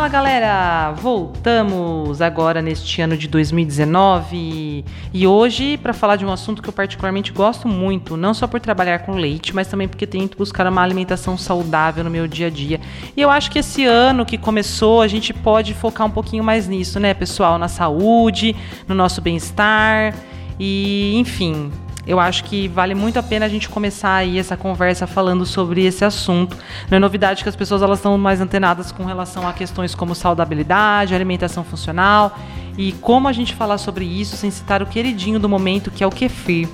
Fala galera, voltamos agora neste ano de 2019 e hoje para falar de um assunto que eu particularmente gosto muito, não só por trabalhar com leite, mas também porque tento buscar uma alimentação saudável no meu dia a dia. E eu acho que esse ano que começou a gente pode focar um pouquinho mais nisso, né, pessoal, na saúde, no nosso bem-estar e, enfim, eu acho que vale muito a pena a gente começar aí essa conversa falando sobre esse assunto. Não é novidade que as pessoas elas estão mais antenadas com relação a questões como saudabilidade, alimentação funcional e como a gente falar sobre isso sem citar o queridinho do momento que é o kefir.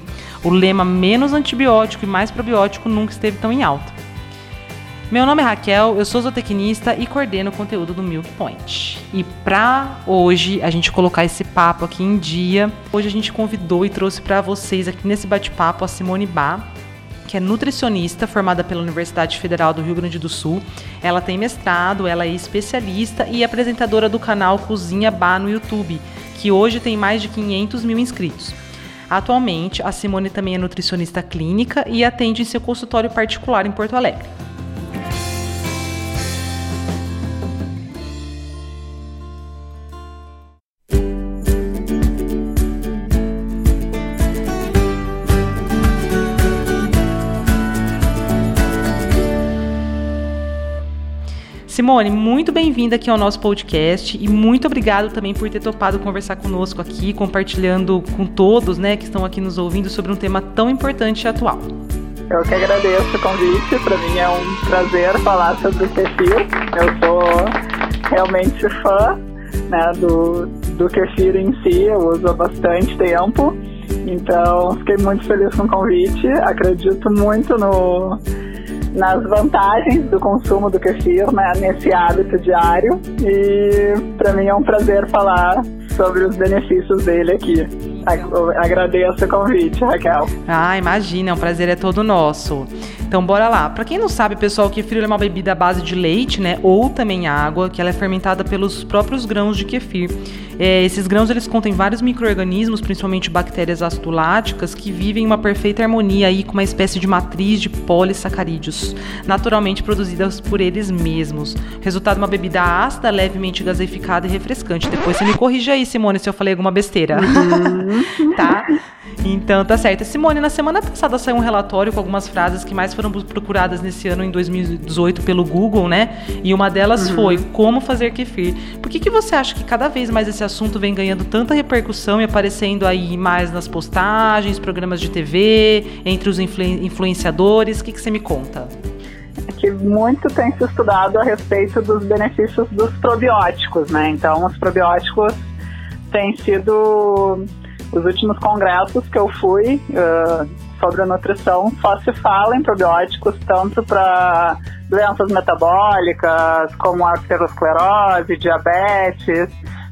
O lema menos antibiótico e mais probiótico nunca esteve tão em alta. Meu nome é Raquel, eu sou zootecnista e coordeno o conteúdo do Milk Point. E para hoje a gente colocar esse papo aqui em dia, hoje a gente convidou e trouxe para vocês aqui nesse bate-papo a Simone Bá, que é nutricionista formada pela Universidade Federal do Rio Grande do Sul. Ela tem mestrado, ela é especialista e apresentadora do canal Cozinha Bá no YouTube, que hoje tem mais de 500 mil inscritos. Atualmente, a Simone também é nutricionista clínica e atende em seu consultório particular em Porto Alegre. Simone, muito bem-vinda aqui ao nosso podcast e muito obrigado também por ter topado conversar conosco aqui, compartilhando com todos, né, que estão aqui nos ouvindo sobre um tema tão importante e atual. Eu que agradeço o convite, para mim é um prazer falar sobre o kefir. Eu sou realmente fã né, do, do kefir em si, eu uso há bastante tempo. Então, fiquei muito feliz com o convite. Acredito muito no, nas vantagens do consumo do kefir né, nesse hábito diário e para mim é um prazer falar sobre os benefícios dele aqui. Agradeço o convite, Raquel. Ah, imagina, o prazer é todo nosso. Então bora lá. Para quem não sabe, pessoal, kefir é uma bebida à base de leite, né, ou também água, que ela é fermentada pelos próprios grãos de kefir. É, esses grãos eles contêm vários micro-organismos, principalmente bactérias acidoláticas, que vivem em uma perfeita harmonia aí com uma espécie de matriz de polissacarídeos, naturalmente produzidas por eles mesmos. Resultado uma bebida ácida, levemente gaseificada e refrescante. Depois você me corrige aí, Simone, se eu falei alguma besteira. Uhum. tá? Então tá certo. Simone, na semana passada saiu um relatório com algumas frases que mais foram procuradas nesse ano, em 2018, pelo Google, né? E uma delas uhum. foi como fazer kefir. Por que, que você acha que cada vez mais esse assunto vem ganhando tanta repercussão e aparecendo aí mais nas postagens, programas de TV, entre os influ influenciadores? O que, que você me conta? É que muito tem se estudado a respeito dos benefícios dos probióticos, né? Então, os probióticos têm sido os últimos congressos que eu fui uh, sobre a nutrição só se fala em probióticos tanto para doenças metabólicas como arteriosclerose, diabetes,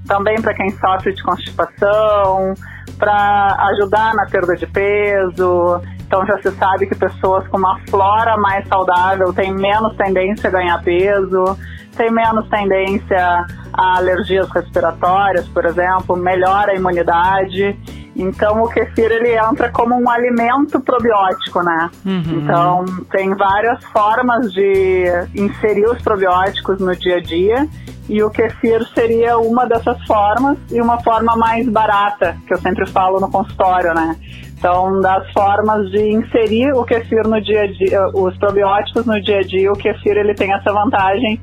também para quem sofre de constipação, para ajudar na perda de peso. Então já se sabe que pessoas com uma flora mais saudável têm menos tendência a ganhar peso, têm menos tendência a alergias respiratórias, por exemplo, melhora a imunidade. Então o kefir ele entra como um alimento probiótico, né? Uhum. Então tem várias formas de inserir os probióticos no dia a dia e o kefir seria uma dessas formas e uma forma mais barata, que eu sempre falo no consultório, né? Então, das formas de inserir o kefir no dia a dia, os probióticos no dia a dia, o kefir ele tem essa vantagem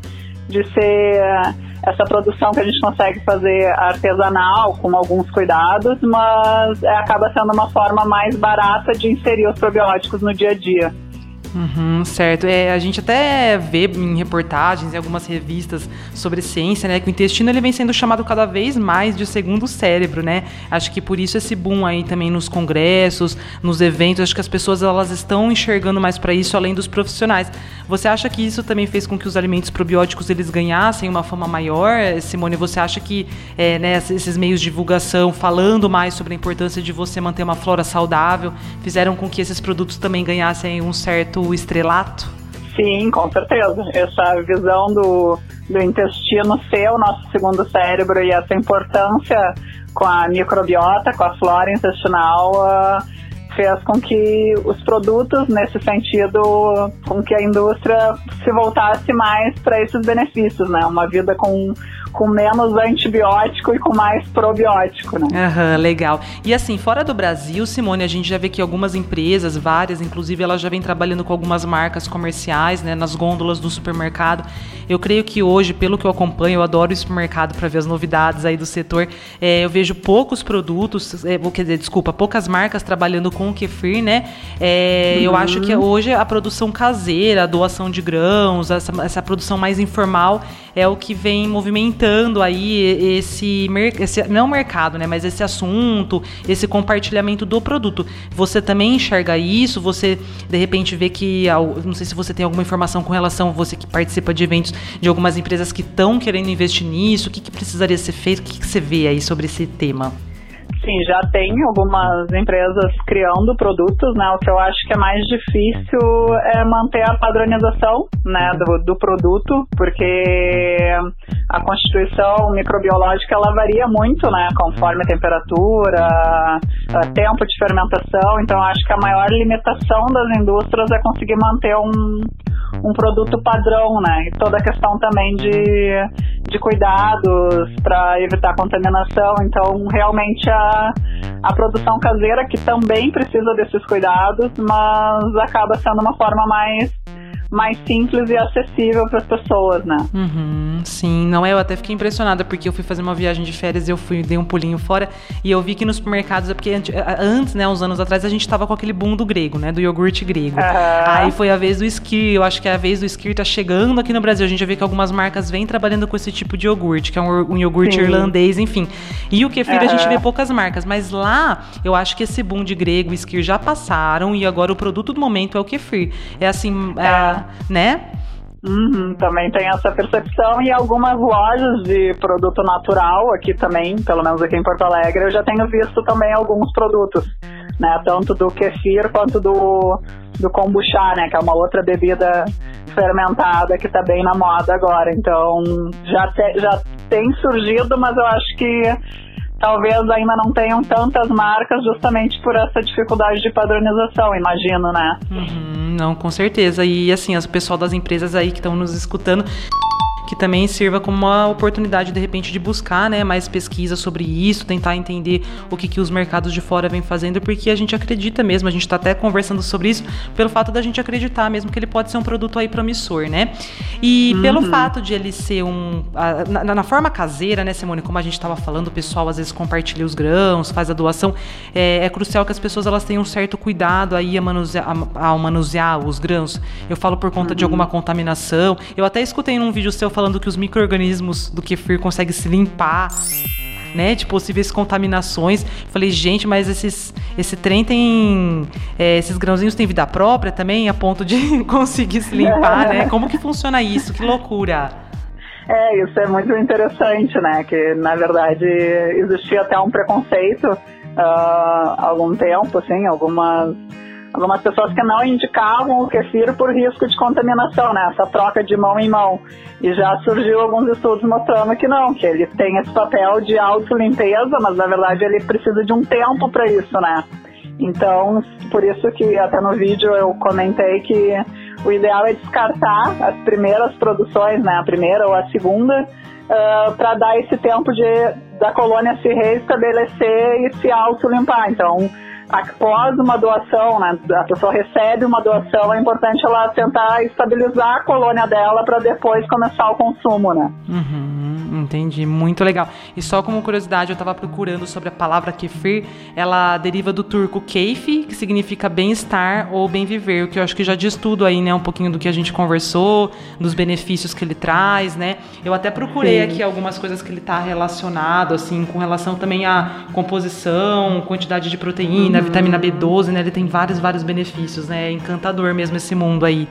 de ser essa produção que a gente consegue fazer artesanal, com alguns cuidados, mas é, acaba sendo uma forma mais barata de inserir os probióticos no dia a dia. Uhum, certo. É, a gente até vê em reportagens, em algumas revistas sobre ciência, né, que o intestino ele vem sendo chamado cada vez mais de segundo cérebro, né? Acho que por isso esse boom aí também nos congressos, nos eventos, acho que as pessoas elas estão enxergando mais para isso além dos profissionais. Você acha que isso também fez com que os alimentos probióticos eles ganhassem uma fama maior? Simone, você acha que é, né, esses meios de divulgação falando mais sobre a importância de você manter uma flora saudável fizeram com que esses produtos também ganhassem um certo o estrelato? Sim, com certeza. Essa visão do, do intestino ser o nosso segundo cérebro e essa importância com a microbiota, com a flora intestinal, uh, fez com que os produtos, nesse sentido, com que a indústria se voltasse mais para esses benefícios, né? Uma vida com com menos antibiótico e com mais probiótico, né? Aham, legal. E assim, fora do Brasil, Simone, a gente já vê que algumas empresas, várias, inclusive, elas já vêm trabalhando com algumas marcas comerciais, né, nas gôndolas do supermercado. Eu creio que hoje, pelo que eu acompanho, eu adoro o supermercado para ver as novidades aí do setor. É, eu vejo poucos produtos, é, quer dizer, desculpa, poucas marcas trabalhando com o kefir, né? É, uhum. Eu acho que hoje a produção caseira, a doação de grãos, essa, essa produção mais informal é o que vem movimentando aí esse, esse não mercado, né, mas esse assunto, esse compartilhamento do produto. Você também enxerga isso? Você de repente vê que não sei se você tem alguma informação com relação você que participa de eventos de algumas empresas que estão querendo investir nisso, o que, que precisaria ser feito? O que, que você vê aí sobre esse tema? Sim, já tem algumas empresas criando produtos, né? O que eu acho que é mais difícil é manter a padronização, né, do, do produto, porque a constituição microbiológica ela varia muito, né, conforme a temperatura, a tempo de fermentação. Então, acho que a maior limitação das indústrias é conseguir manter um um produto padrão, né? E toda a questão também de, de cuidados para evitar contaminação. Então, realmente a, a produção caseira, que também precisa desses cuidados, mas acaba sendo uma forma mais mais simples e acessível para as pessoas, né? Uhum, sim, não é? Eu até fiquei impressionada porque eu fui fazer uma viagem de férias e eu fui dei um pulinho fora e eu vi que nos supermercados é porque antes, né, uns anos atrás a gente tava com aquele boom do grego, né, do iogurte grego. Uhum. Aí foi a vez do Skir, eu acho que é a vez do Skir tá chegando aqui no Brasil. A gente já vê que algumas marcas vêm trabalhando com esse tipo de iogurte, que é um, um iogurte sim. irlandês, enfim. E o kefir uhum. a gente vê poucas marcas, mas lá eu acho que esse boom de grego e Skir já passaram e agora o produto do momento é o kefir. É assim, é, né? Uhum, também tem essa percepção e algumas lojas de produto natural aqui também, pelo menos aqui em Porto Alegre, eu já tenho visto também alguns produtos, né? Tanto do kefir quanto do, do kombucha, né? Que é uma outra bebida fermentada que está bem na moda agora. Então já, te, já tem surgido, mas eu acho que talvez ainda não tenham tantas marcas justamente por essa dificuldade de padronização, imagino, né? Uhum, não, com certeza. E assim, o pessoal das empresas aí que estão nos escutando que também sirva como uma oportunidade de repente de buscar, né, mais pesquisa sobre isso, tentar entender o que, que os mercados de fora vêm fazendo, porque a gente acredita mesmo, a gente está até conversando sobre isso pelo fato da gente acreditar mesmo que ele pode ser um produto aí promissor, né? E uhum. pelo fato de ele ser um na, na, forma caseira, né, Simone, como a gente estava falando, o pessoal às vezes compartilha os grãos, faz a doação, é, é crucial que as pessoas elas tenham um certo cuidado aí a manusear, a, manusear os grãos. Eu falo por conta uhum. de alguma contaminação. Eu até escutei num vídeo seu falando falando que os micro-organismos do kefir conseguem se limpar né, de possíveis contaminações. Falei, gente, mas esses, esse trem tem. É, esses grãozinhos têm vida própria também, a ponto de conseguir se limpar, né? Como que funciona isso? Que loucura! É, isso é muito interessante, né? Que na verdade existia até um preconceito uh, há algum tempo, assim, algumas algumas pessoas que não indicavam o kefir por risco de contaminação, né? Essa troca de mão em mão. E já surgiu alguns estudos mostrando que não, que ele tem esse papel de auto-limpeza, mas na verdade ele precisa de um tempo para isso, né? Então, por isso que até no vídeo eu comentei que o ideal é descartar as primeiras produções, né? A primeira ou a segunda, uh, para dar esse tempo de da colônia se reestabelecer e se auto-limpar. Então, após uma doação, né, a pessoa recebe uma doação, é importante ela tentar estabilizar a colônia dela para depois começar o consumo, né? Uhum, entendi, muito legal. E só como curiosidade, eu estava procurando sobre a palavra kefir, ela deriva do turco keyfi, que significa bem-estar ou bem-viver, o que eu acho que já diz tudo aí, né, um pouquinho do que a gente conversou, dos benefícios que ele traz, né? Eu até procurei Sim. aqui algumas coisas que ele está relacionado, assim, com relação também à composição, quantidade de proteína, uhum. vitamina B12, né? Ele tem vários, vários benefícios, né? É encantador mesmo esse mundo aí.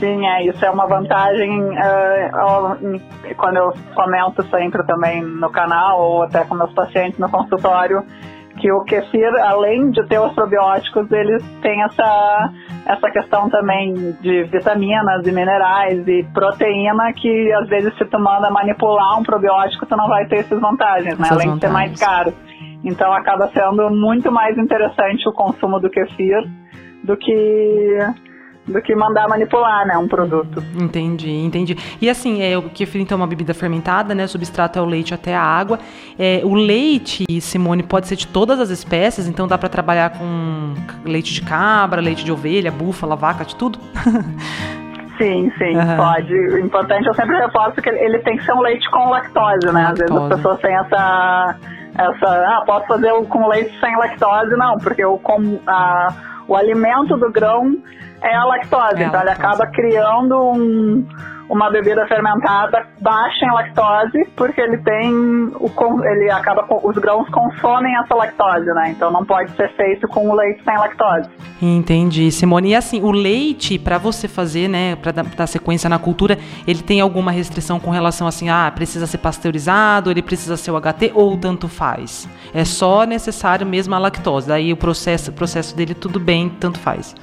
Sim, é, isso é uma vantagem uh, quando eu comento sempre também no canal ou até com meus pacientes no consultório que o kefir, além de ter os probióticos, eles têm essa, essa questão também de vitaminas e minerais e proteína que às vezes se tu manda manipular um probiótico, tu não vai ter essas vantagens, né? Essas além vantagens. de ser mais caro. Então acaba sendo muito mais interessante o consumo do kefir do que do que mandar manipular, né, um produto. Entendi, entendi. E assim, é, o kefir então é uma bebida fermentada, né, o substrato é o leite até a água. É, o leite, Simone, pode ser de todas as espécies, então dá para trabalhar com leite de cabra, leite de ovelha, búfala, vaca, de tudo? Sim, sim, uhum. pode. O importante, eu sempre reforço que ele tem que ser um leite com lactose, né? Lactose. Às vezes as pessoas têm essa, essa, ah, posso fazer com leite sem lactose? Não, porque o, com, a, o alimento do grão é a lactose. É então a lactose. ele acaba criando um, uma bebida fermentada baixa em lactose, porque ele tem o ele acaba os grãos consomem essa lactose, né? Então não pode ser feito com o leite sem lactose. Entendi, Simone. E assim, o leite para você fazer, né, para dar sequência na cultura, ele tem alguma restrição com relação assim, ah, precisa ser pasteurizado, ele precisa ser o HT ou tanto faz? É só necessário mesmo a lactose. Daí o processo, o processo dele tudo bem, tanto faz.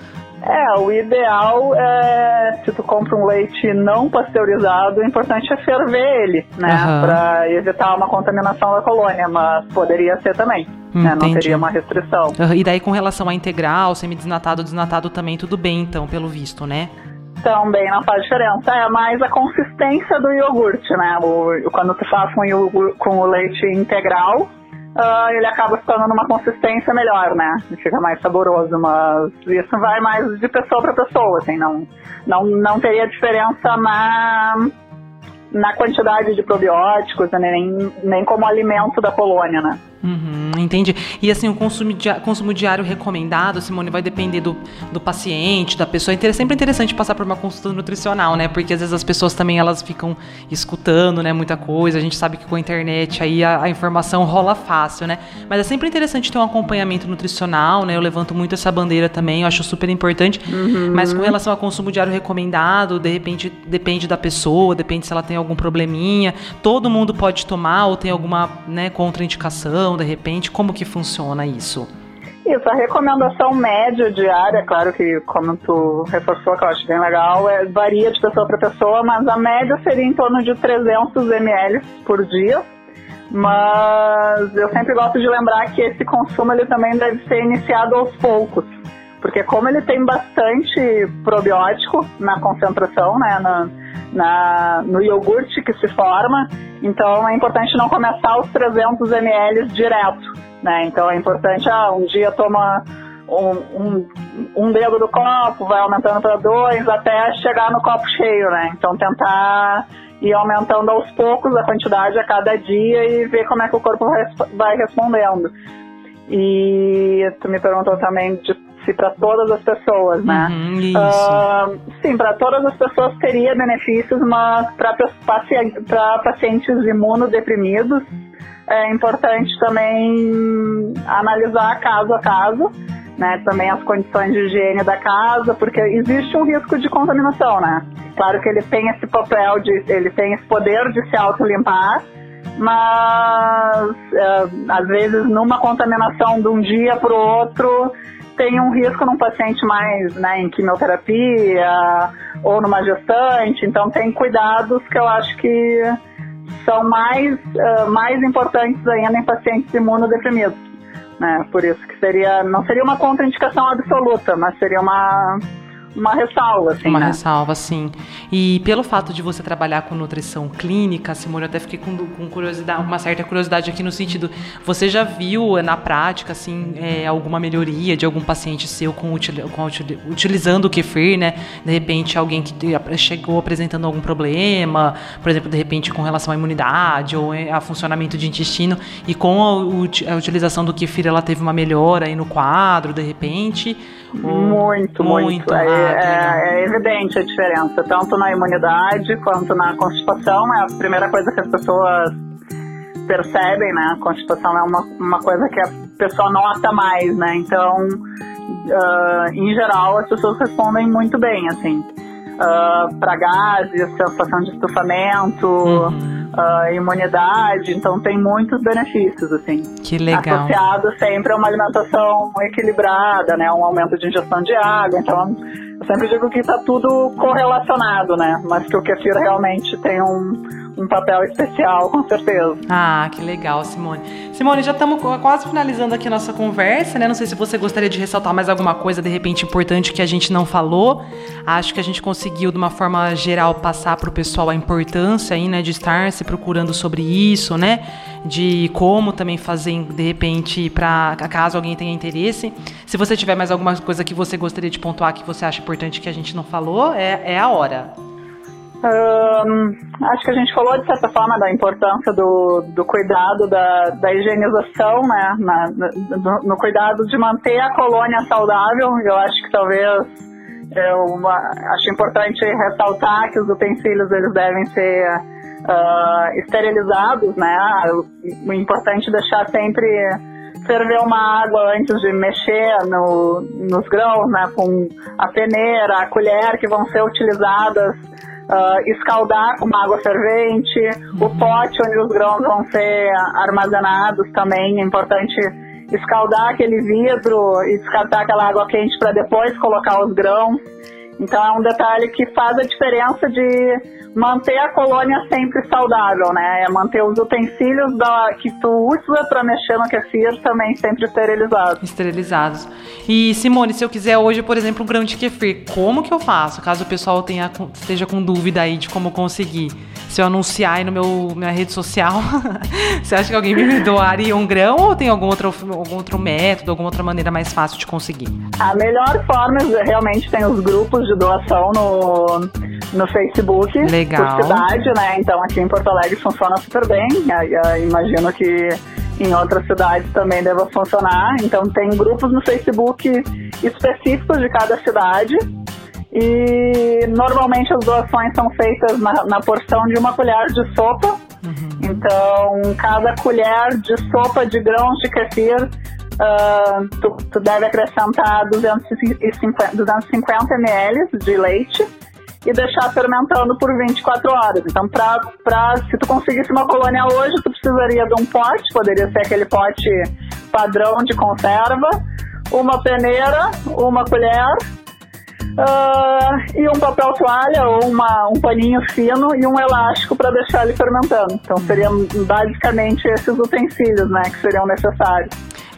É, o ideal é, se tu compra um leite não pasteurizado, o importante é ferver ele, né? Uhum. Pra evitar uma contaminação da colônia, mas poderia ser também. Né? Não teria uma restrição. Uhum. E daí com relação a integral, semi-desnatado, desnatado também, tudo bem então, pelo visto, né? Também não faz diferença. É mais a consistência do iogurte, né? O, quando tu faz com, iogurte, com o leite integral, uh, ele acaba ficando numa consistência melhor, né? Fica mais saboroso, mas isso vai mais de pessoa para pessoa, assim, não, não, não teria diferença na na quantidade de probióticos, né, nem, nem como alimento da colônia, né? Uhum, entendi. E assim, o consumo, di consumo diário recomendado, Simone, vai depender do, do paciente, da pessoa. É sempre interessante passar por uma consulta nutricional, né? Porque às vezes as pessoas também elas ficam escutando, né, muita coisa. A gente sabe que com a internet aí a, a informação rola fácil, né? Mas é sempre interessante ter um acompanhamento nutricional, né? Eu levanto muito essa bandeira também, eu acho super importante. Uhum. Mas com relação ao consumo diário recomendado, de repente depende da pessoa, depende se ela tem algum probleminha. Todo mundo pode tomar ou tem alguma, né, contraindicação de repente? Como que funciona isso? Isso, a recomendação média diária, claro que como tu reforçou, que eu acho bem legal, é, varia de pessoa para pessoa, mas a média seria em torno de 300 ml por dia. Mas eu sempre gosto de lembrar que esse consumo ele também deve ser iniciado aos poucos, porque como ele tem bastante probiótico na concentração, né, na, na, no iogurte que se forma, então é importante não começar os 300 ml direto, né? Então é importante, ah, um dia toma um, um, um dedo do copo, vai aumentando para dois até chegar no copo cheio, né? Então tentar ir aumentando aos poucos a quantidade a cada dia e ver como é que o corpo vai respondendo. E tu me perguntou também de para todas as pessoas, né? Uhum, uh, sim, para todas as pessoas teria benefícios, mas para paciente, pacientes imunodeprimidos é importante também analisar caso a caso, né? Também as condições de higiene da casa, porque existe um risco de contaminação, né? Claro que ele tem esse papel de, ele tem esse poder de se autolimpar, mas é, às vezes numa contaminação de um dia para o outro tem um risco num paciente mais né, em quimioterapia ou numa gestante, então tem cuidados que eu acho que são mais, uh, mais importantes ainda em pacientes imunodeprimidos. Né? Por isso que seria, não seria uma contraindicação absoluta, mas seria uma uma ressalva, assim. Uma né? ressalva, sim. E pelo fato de você trabalhar com nutrição clínica, Simone, eu até fiquei com, com curiosidade, uma certa curiosidade aqui no sentido, você já viu na prática, assim, é, alguma melhoria de algum paciente seu com, com utilizando o kefir, né? De repente, alguém que chegou apresentando algum problema, por exemplo, de repente com relação à imunidade ou é, a funcionamento de intestino, e com a, a utilização do kefir ela teve uma melhora aí no quadro, de repente? Muito, muito. muito. É, é, é, evidente a diferença, tanto na imunidade quanto na constipação. É a primeira coisa que as pessoas percebem, né? A constipação é uma, uma coisa que a pessoa nota mais, né? Então, uh, em geral, as pessoas respondem muito bem, assim. Uh, para gases, sensação de estufamento. Uhum uh, imunidade, então tem muitos benefícios, assim. Que legal. Associado sempre a uma alimentação equilibrada, né? Um aumento de ingestão de água, então eu sempre digo que está tudo correlacionado, né? Mas que o kefir realmente tem um, um papel especial, com certeza. Ah, que legal, Simone. Simone, já estamos quase finalizando aqui a nossa conversa, né? Não sei se você gostaria de ressaltar mais alguma coisa, de repente, importante que a gente não falou. Acho que a gente conseguiu, de uma forma geral, passar para o pessoal a importância aí, né, de estar se procurando sobre isso, né? De como também fazer, de repente, para caso alguém tenha interesse. Se você tiver mais alguma coisa que você gostaria de pontuar que você acha importante que a gente não falou, é, é a hora. Um, acho que a gente falou, de certa forma, da importância do, do cuidado da, da higienização, né? Na, no, no, cuidado de manter a colônia saudável. Eu acho que talvez é uma, acho importante ressaltar que os utensílios eles devem ser uh, esterilizados, né? O importante é deixar sempre ferver uma água antes de mexer no, nos grãos, né? Com a peneira, a colher que vão ser utilizadas uh, escaldar com água fervente, o pote onde os grãos vão ser armazenados também é importante escaldar aquele vidro e descartar aquela água quente para depois colocar os grãos. Então é um detalhe que faz a diferença de manter a colônia sempre saudável, né? É manter os utensílios da, que tu usa para mexer no kefir também sempre esterilizados. Esterilizados. E Simone, se eu quiser hoje, por exemplo, um grão de kefir, como que eu faço? Caso o pessoal tenha, esteja com dúvida aí de como conseguir. Se eu anunciar aí no meu minha rede social, você acha que alguém me doaria um grão ou tem algum outro, algum outro método, alguma outra maneira mais fácil de conseguir? A melhor forma realmente tem os grupos de doação no, no Facebook. Legal por cidade, né? Então aqui em Porto Alegre funciona super bem. imagino que em outras cidades também deva funcionar. Então tem grupos no Facebook específicos de cada cidade. E normalmente as doações são feitas na, na porção de uma colher de sopa. Uhum. Então, cada colher de sopa de grãos de kefir, uh, tu, tu deve acrescentar 250, 250 ml de leite e deixar fermentando por 24 horas. Então, pra, pra, se tu conseguisse uma colônia hoje, tu precisaria de um pote, poderia ser aquele pote padrão de conserva, uma peneira, uma colher uh, e um papel toalha ou uma, um paninho fino e um elástico para deixar ele fermentando. Então, seriam basicamente esses utensílios né, que seriam necessários.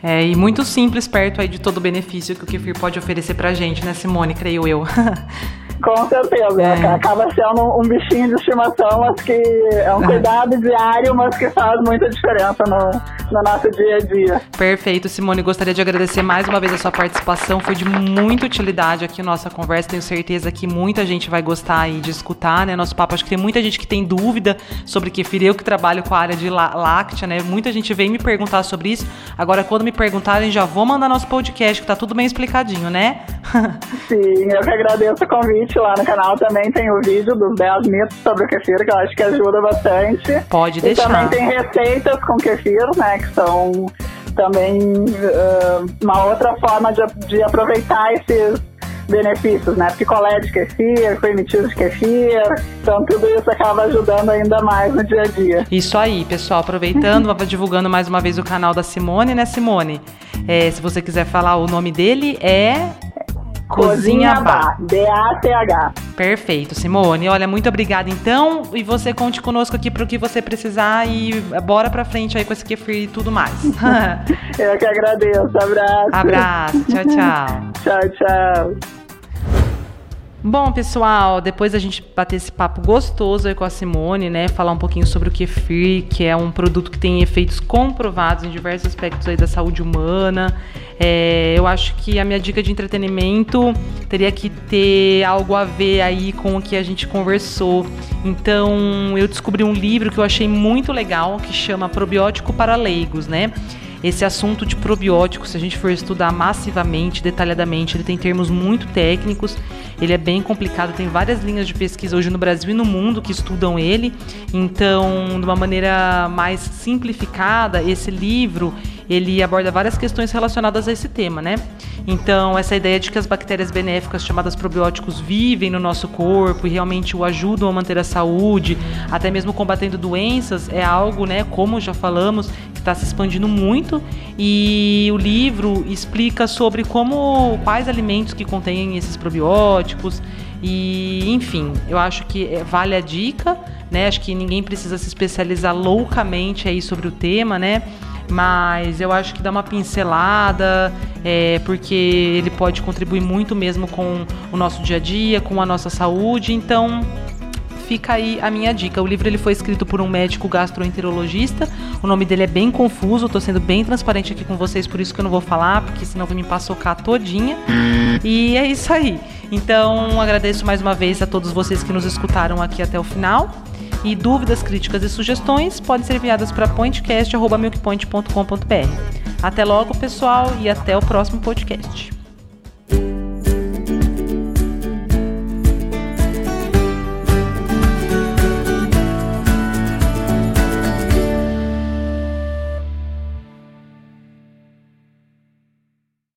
É, e muito simples perto aí de todo o benefício que o kefir pode oferecer pra gente, né, Simone? Creio eu. Com certeza. É. Acaba sendo um bichinho de estimação, mas que é um cuidado diário, mas que faz muita diferença no, no nosso dia a dia. Perfeito, Simone. Gostaria de agradecer mais uma vez a sua participação. Foi de muita utilidade aqui nossa conversa. Tenho certeza que muita gente vai gostar aí de escutar, né? Nosso papo. Acho que tem muita gente que tem dúvida sobre kefir. Eu que trabalho com a área de láctea, né? Muita gente vem me perguntar sobre isso. Agora, quando me perguntarem, já vou mandar nosso podcast, que tá tudo bem explicadinho, né? Sim, eu que agradeço o convite lá no canal também tem o vídeo dos 10 mitos sobre o kefir, que eu acho que ajuda bastante. Pode deixar. E também tem receitas com kefir, né, que são também uh, uma outra forma de, de aproveitar esses benefícios, né? Picolé de kefir, primitivo de kefir, então tudo isso acaba ajudando ainda mais no dia a dia. Isso aí, pessoal, aproveitando, divulgando mais uma vez o canal da Simone, né, Simone? É, se você quiser falar o nome dele, é Cozinha Bar. B-A-T-H. Perfeito, Simone. Olha, muito obrigada então. E você conte conosco aqui para o que você precisar e bora pra frente aí com esse kefir e tudo mais. Eu que agradeço. Abraço. Abraço. Tchau, tchau. tchau, tchau. Bom, pessoal, depois a gente bater esse papo gostoso aí com a Simone, né? Falar um pouquinho sobre o kefir, que é um produto que tem efeitos comprovados em diversos aspectos aí da saúde humana. É, eu acho que a minha dica de entretenimento teria que ter algo a ver aí com o que a gente conversou. Então, eu descobri um livro que eu achei muito legal, que chama Probiótico para Leigos, né? Esse assunto de probiótico, se a gente for estudar massivamente, detalhadamente, ele tem termos muito técnicos, ele é bem complicado, tem várias linhas de pesquisa hoje no Brasil e no mundo que estudam ele. Então, de uma maneira mais simplificada, esse livro ele aborda várias questões relacionadas a esse tema, né? Então, essa ideia de que as bactérias benéficas chamadas probióticos vivem no nosso corpo e realmente o ajudam a manter a saúde, até mesmo combatendo doenças, é algo, né, como já falamos, que está se expandindo muito. E o livro explica sobre como quais alimentos que contêm esses probióticos e, enfim, eu acho que vale a dica né? Acho que ninguém precisa se especializar loucamente aí sobre o tema, né? Mas eu acho que dá uma pincelada, é, porque ele pode contribuir muito mesmo com o nosso dia a dia, com a nossa saúde. Então, fica aí a minha dica. O livro ele foi escrito por um médico gastroenterologista. O nome dele é bem confuso, tô sendo bem transparente aqui com vocês, por isso que eu não vou falar, porque senão vou me paçocar todinha. E é isso aí. Então, agradeço mais uma vez a todos vocês que nos escutaram aqui até o final. E dúvidas, críticas e sugestões podem ser enviadas para pointcast.milkpoint.com.br. Até logo, pessoal, e até o próximo podcast.